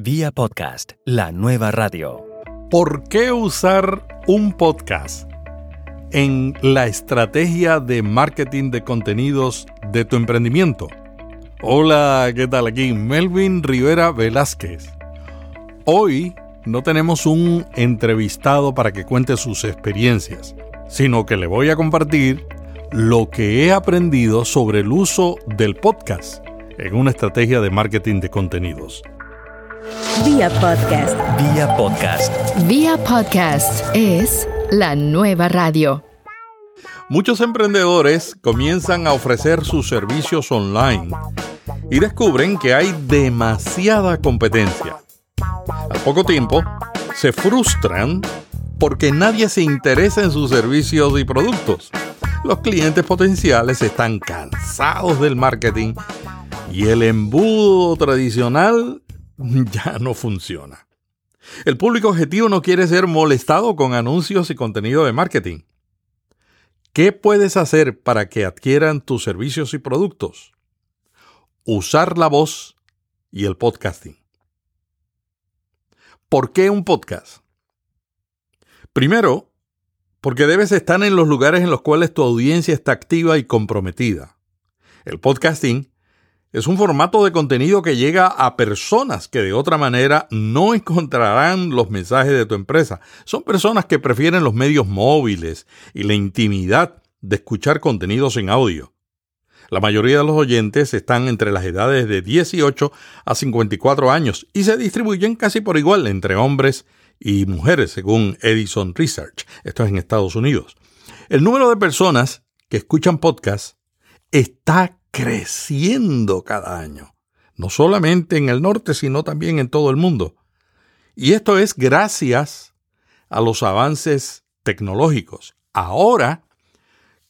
Vía podcast, la nueva radio. ¿Por qué usar un podcast en la estrategia de marketing de contenidos de tu emprendimiento? Hola, ¿qué tal? Aquí Melvin Rivera Velázquez. Hoy no tenemos un entrevistado para que cuente sus experiencias, sino que le voy a compartir lo que he aprendido sobre el uso del podcast en una estrategia de marketing de contenidos. Vía podcast. Vía podcast. Vía podcast es la nueva radio. Muchos emprendedores comienzan a ofrecer sus servicios online y descubren que hay demasiada competencia. Al poco tiempo, se frustran porque nadie se interesa en sus servicios y productos. Los clientes potenciales están cansados del marketing y el embudo tradicional ya no funciona. El público objetivo no quiere ser molestado con anuncios y contenido de marketing. ¿Qué puedes hacer para que adquieran tus servicios y productos? Usar la voz y el podcasting. ¿Por qué un podcast? Primero, porque debes estar en los lugares en los cuales tu audiencia está activa y comprometida. El podcasting es un formato de contenido que llega a personas que de otra manera no encontrarán los mensajes de tu empresa. Son personas que prefieren los medios móviles y la intimidad de escuchar contenidos en audio. La mayoría de los oyentes están entre las edades de 18 a 54 años y se distribuyen casi por igual entre hombres y mujeres, según Edison Research. Esto es en Estados Unidos. El número de personas que escuchan podcasts está creciendo cada año, no solamente en el norte, sino también en todo el mundo. Y esto es gracias a los avances tecnológicos. Ahora,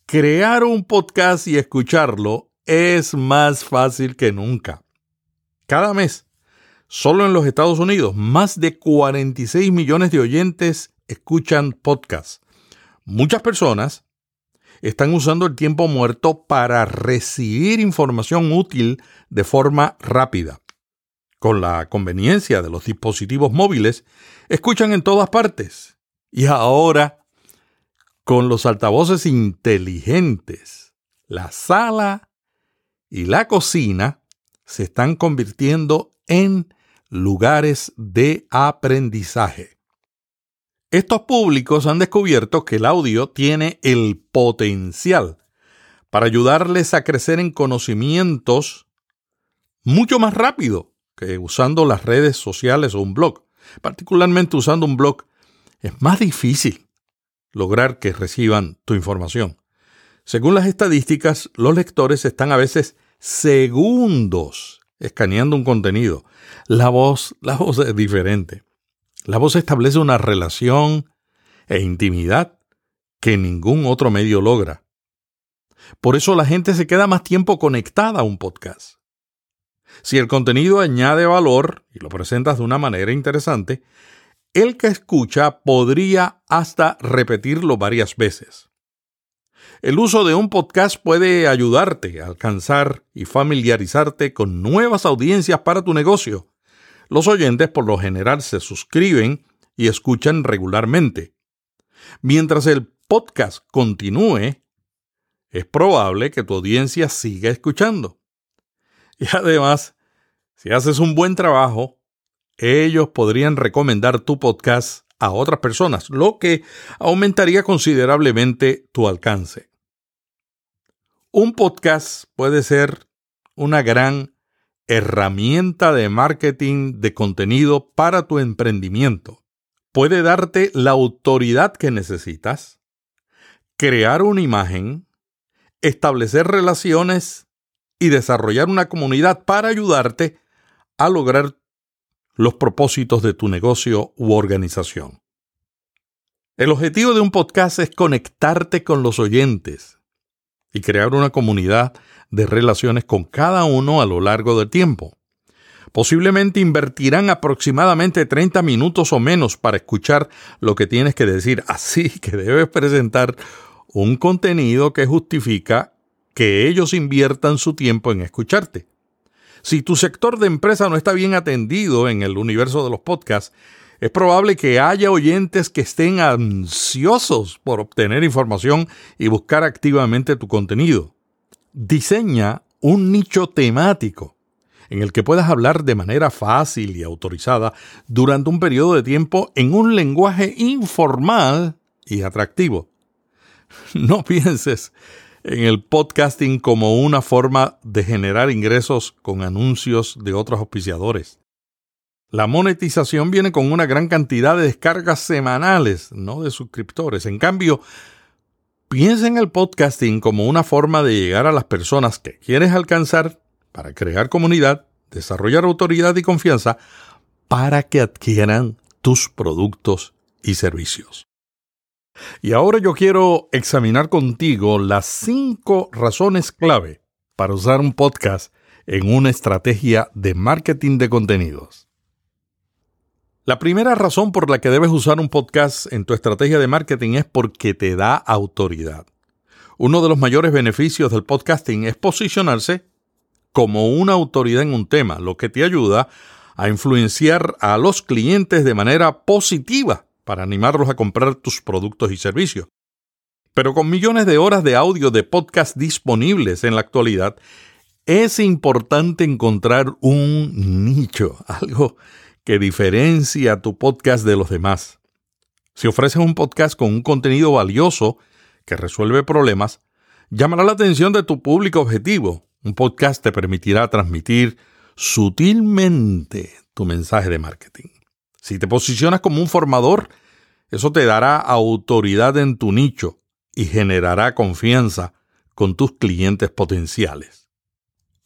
crear un podcast y escucharlo es más fácil que nunca. Cada mes, solo en los Estados Unidos, más de 46 millones de oyentes escuchan podcasts. Muchas personas están usando el tiempo muerto para recibir información útil de forma rápida. Con la conveniencia de los dispositivos móviles, escuchan en todas partes. Y ahora, con los altavoces inteligentes, la sala y la cocina se están convirtiendo en lugares de aprendizaje. Estos públicos han descubierto que el audio tiene el potencial para ayudarles a crecer en conocimientos mucho más rápido que usando las redes sociales o un blog. Particularmente usando un blog es más difícil lograr que reciban tu información. Según las estadísticas, los lectores están a veces segundos escaneando un contenido. La voz, la voz es diferente. La voz establece una relación e intimidad que ningún otro medio logra. Por eso la gente se queda más tiempo conectada a un podcast. Si el contenido añade valor y lo presentas de una manera interesante, el que escucha podría hasta repetirlo varias veces. El uso de un podcast puede ayudarte a alcanzar y familiarizarte con nuevas audiencias para tu negocio los oyentes por lo general se suscriben y escuchan regularmente. Mientras el podcast continúe, es probable que tu audiencia siga escuchando. Y además, si haces un buen trabajo, ellos podrían recomendar tu podcast a otras personas, lo que aumentaría considerablemente tu alcance. Un podcast puede ser una gran herramienta de marketing de contenido para tu emprendimiento. Puede darte la autoridad que necesitas, crear una imagen, establecer relaciones y desarrollar una comunidad para ayudarte a lograr los propósitos de tu negocio u organización. El objetivo de un podcast es conectarte con los oyentes y crear una comunidad de relaciones con cada uno a lo largo del tiempo. Posiblemente invertirán aproximadamente 30 minutos o menos para escuchar lo que tienes que decir, así que debes presentar un contenido que justifica que ellos inviertan su tiempo en escucharte. Si tu sector de empresa no está bien atendido en el universo de los podcasts, es probable que haya oyentes que estén ansiosos por obtener información y buscar activamente tu contenido. Diseña un nicho temático en el que puedas hablar de manera fácil y autorizada durante un periodo de tiempo en un lenguaje informal y atractivo. No pienses en el podcasting como una forma de generar ingresos con anuncios de otros auspiciadores. La monetización viene con una gran cantidad de descargas semanales, no de suscriptores. En cambio, piensa en el podcasting como una forma de llegar a las personas que quieres alcanzar para crear comunidad, desarrollar autoridad y confianza para que adquieran tus productos y servicios. Y ahora yo quiero examinar contigo las cinco razones clave para usar un podcast en una estrategia de marketing de contenidos. La primera razón por la que debes usar un podcast en tu estrategia de marketing es porque te da autoridad. Uno de los mayores beneficios del podcasting es posicionarse como una autoridad en un tema, lo que te ayuda a influenciar a los clientes de manera positiva para animarlos a comprar tus productos y servicios. Pero con millones de horas de audio de podcast disponibles en la actualidad, es importante encontrar un nicho, algo que diferencia tu podcast de los demás. Si ofreces un podcast con un contenido valioso que resuelve problemas, llamará la atención de tu público objetivo. Un podcast te permitirá transmitir sutilmente tu mensaje de marketing. Si te posicionas como un formador, eso te dará autoridad en tu nicho y generará confianza con tus clientes potenciales.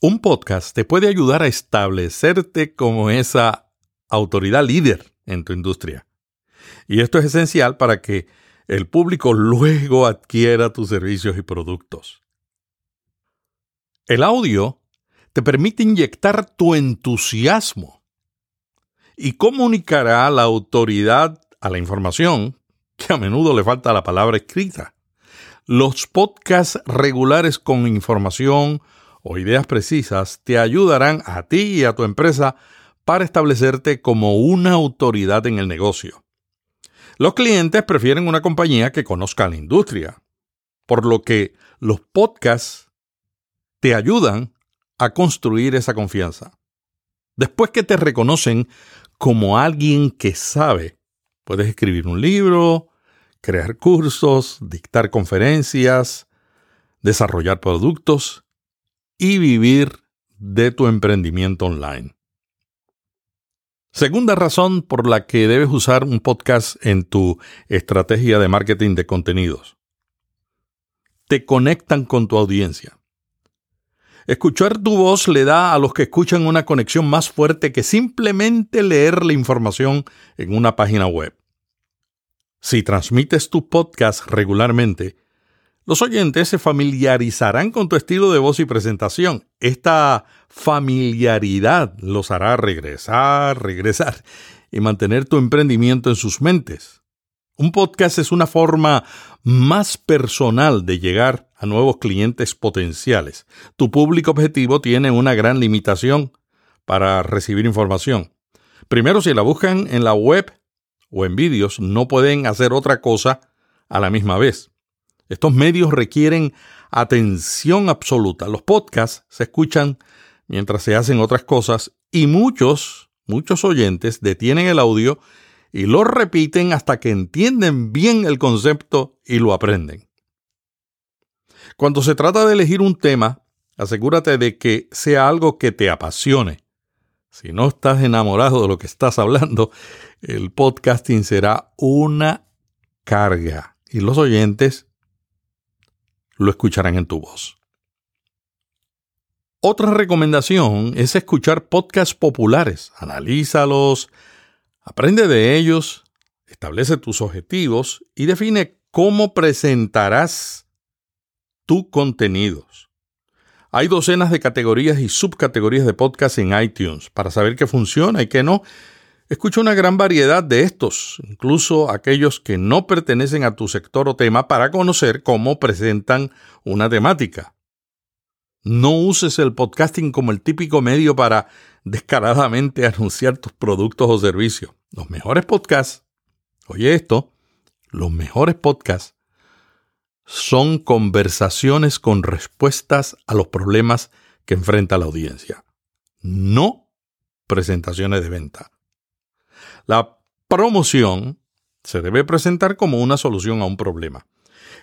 Un podcast te puede ayudar a establecerte como esa autoridad líder en tu industria. Y esto es esencial para que el público luego adquiera tus servicios y productos. El audio te permite inyectar tu entusiasmo y comunicará la autoridad a la información que a menudo le falta la palabra escrita. Los podcasts regulares con información o ideas precisas te ayudarán a ti y a tu empresa para establecerte como una autoridad en el negocio. Los clientes prefieren una compañía que conozca la industria, por lo que los podcasts te ayudan a construir esa confianza. Después que te reconocen como alguien que sabe. Puedes escribir un libro, crear cursos, dictar conferencias, desarrollar productos y vivir de tu emprendimiento online. Segunda razón por la que debes usar un podcast en tu estrategia de marketing de contenidos. Te conectan con tu audiencia. Escuchar tu voz le da a los que escuchan una conexión más fuerte que simplemente leer la información en una página web. Si transmites tu podcast regularmente, los oyentes se familiarizarán con tu estilo de voz y presentación. Esta familiaridad los hará regresar, regresar y mantener tu emprendimiento en sus mentes. Un podcast es una forma más personal de llegar a nuevos clientes potenciales. Tu público objetivo tiene una gran limitación para recibir información. Primero, si la buscan en la web o en vídeos, no pueden hacer otra cosa a la misma vez. Estos medios requieren atención absoluta. Los podcasts se escuchan mientras se hacen otras cosas y muchos, muchos oyentes detienen el audio y lo repiten hasta que entienden bien el concepto y lo aprenden. Cuando se trata de elegir un tema, asegúrate de que sea algo que te apasione. Si no estás enamorado de lo que estás hablando, el podcasting será una carga y los oyentes lo escucharán en tu voz. Otra recomendación es escuchar podcasts populares. Analízalos, Aprende de ellos, establece tus objetivos y define cómo presentarás tus contenidos. Hay docenas de categorías y subcategorías de podcast en iTunes para saber qué funciona y qué no. Escucha una gran variedad de estos, incluso aquellos que no pertenecen a tu sector o tema, para conocer cómo presentan una temática. No uses el podcasting como el típico medio para descaradamente anunciar tus productos o servicios. Los mejores podcasts, oye esto, los mejores podcasts son conversaciones con respuestas a los problemas que enfrenta la audiencia, no presentaciones de venta. La promoción se debe presentar como una solución a un problema.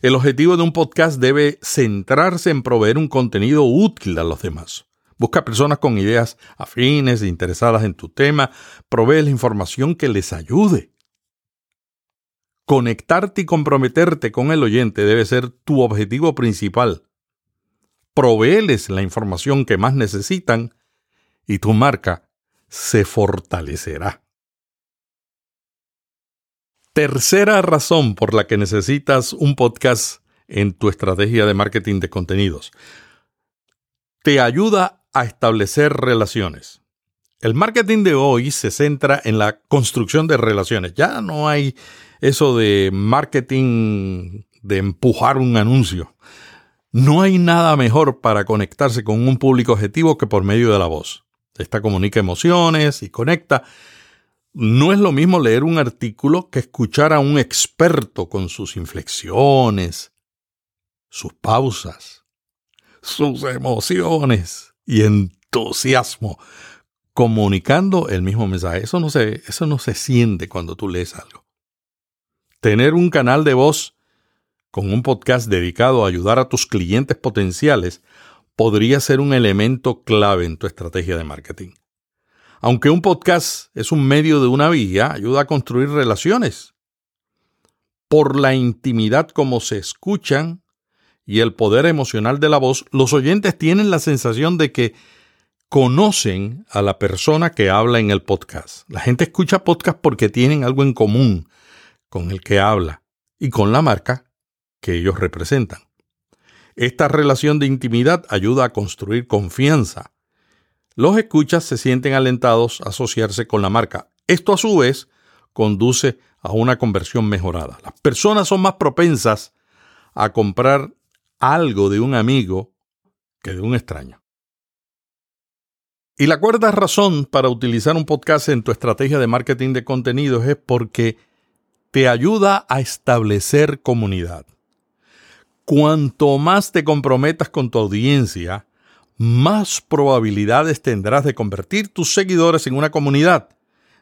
El objetivo de un podcast debe centrarse en proveer un contenido útil a los demás. Busca personas con ideas afines, interesadas en tu tema, provee la información que les ayude. Conectarte y comprometerte con el oyente debe ser tu objetivo principal. Proveeles la información que más necesitan y tu marca se fortalecerá. Tercera razón por la que necesitas un podcast en tu estrategia de marketing de contenidos. Te ayuda a establecer relaciones. El marketing de hoy se centra en la construcción de relaciones. Ya no hay eso de marketing de empujar un anuncio. No hay nada mejor para conectarse con un público objetivo que por medio de la voz. Esta comunica emociones y conecta no es lo mismo leer un artículo que escuchar a un experto con sus inflexiones, sus pausas, sus emociones y entusiasmo, comunicando el mismo mensaje. Eso no se, eso no se siente cuando tú lees algo. Tener un canal de voz con un podcast dedicado a ayudar a tus clientes potenciales podría ser un elemento clave en tu estrategia de marketing. Aunque un podcast es un medio de una vía, ayuda a construir relaciones. Por la intimidad como se escuchan y el poder emocional de la voz, los oyentes tienen la sensación de que conocen a la persona que habla en el podcast. La gente escucha podcast porque tienen algo en común con el que habla y con la marca que ellos representan. Esta relación de intimidad ayuda a construir confianza los escuchas se sienten alentados a asociarse con la marca. Esto a su vez conduce a una conversión mejorada. Las personas son más propensas a comprar algo de un amigo que de un extraño. Y la cuarta razón para utilizar un podcast en tu estrategia de marketing de contenidos es porque te ayuda a establecer comunidad. Cuanto más te comprometas con tu audiencia, más probabilidades tendrás de convertir tus seguidores en una comunidad.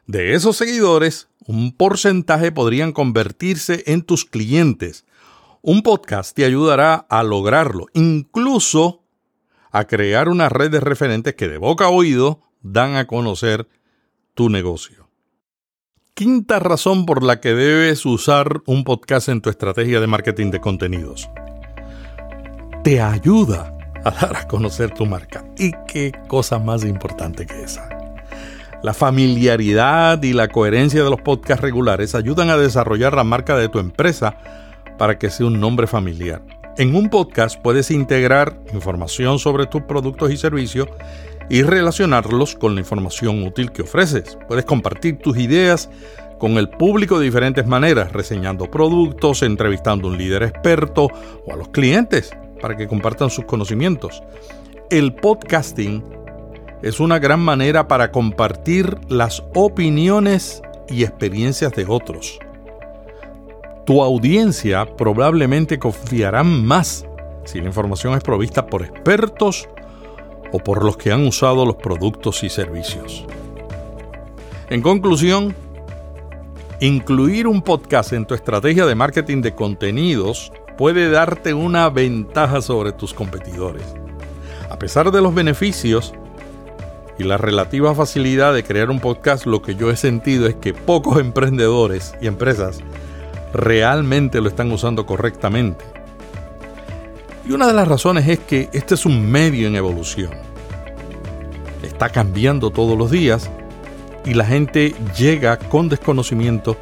De esos seguidores, un porcentaje podrían convertirse en tus clientes. Un podcast te ayudará a lograrlo, incluso a crear una red de referentes que de boca a oído dan a conocer tu negocio. Quinta razón por la que debes usar un podcast en tu estrategia de marketing de contenidos. Te ayuda a dar a conocer tu marca. Y qué cosa más importante que esa. La familiaridad y la coherencia de los podcasts regulares ayudan a desarrollar la marca de tu empresa para que sea un nombre familiar. En un podcast puedes integrar información sobre tus productos y servicios y relacionarlos con la información útil que ofreces. Puedes compartir tus ideas con el público de diferentes maneras, reseñando productos, entrevistando a un líder experto o a los clientes para que compartan sus conocimientos. El podcasting es una gran manera para compartir las opiniones y experiencias de otros. Tu audiencia probablemente confiará más si la información es provista por expertos o por los que han usado los productos y servicios. En conclusión, incluir un podcast en tu estrategia de marketing de contenidos puede darte una ventaja sobre tus competidores. A pesar de los beneficios y la relativa facilidad de crear un podcast, lo que yo he sentido es que pocos emprendedores y empresas realmente lo están usando correctamente. Y una de las razones es que este es un medio en evolución. Está cambiando todos los días y la gente llega con desconocimiento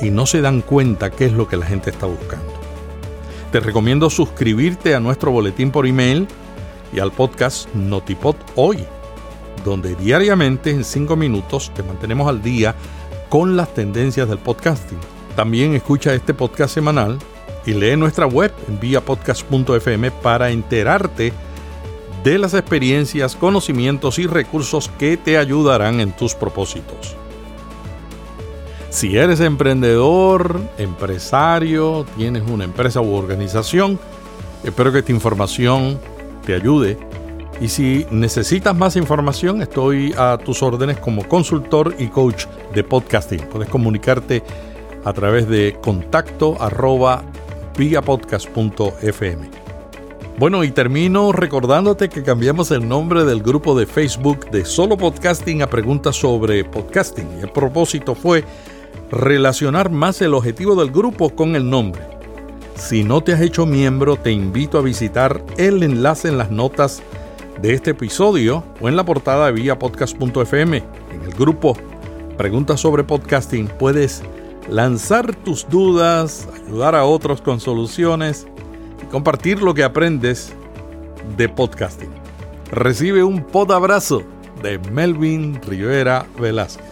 y no se dan cuenta qué es lo que la gente está buscando. Te recomiendo suscribirte a nuestro boletín por email y al podcast Notipod Hoy, donde diariamente en 5 minutos te mantenemos al día con las tendencias del podcasting. También escucha este podcast semanal y lee nuestra web en viapodcast.fm para enterarte de las experiencias, conocimientos y recursos que te ayudarán en tus propósitos. Si eres emprendedor, empresario, tienes una empresa u organización, espero que esta información te ayude. Y si necesitas más información, estoy a tus órdenes como consultor y coach de podcasting. Puedes comunicarte a través de contacto arroba vigapodcast.fm. Bueno, y termino recordándote que cambiamos el nombre del grupo de Facebook de Solo Podcasting a preguntas sobre podcasting. El propósito fue relacionar más el objetivo del grupo con el nombre. Si no te has hecho miembro, te invito a visitar el enlace en las notas de este episodio o en la portada de viapodcast.fm. En el grupo Preguntas sobre Podcasting puedes lanzar tus dudas, ayudar a otros con soluciones y compartir lo que aprendes de podcasting. Recibe un pod abrazo de Melvin Rivera Velázquez.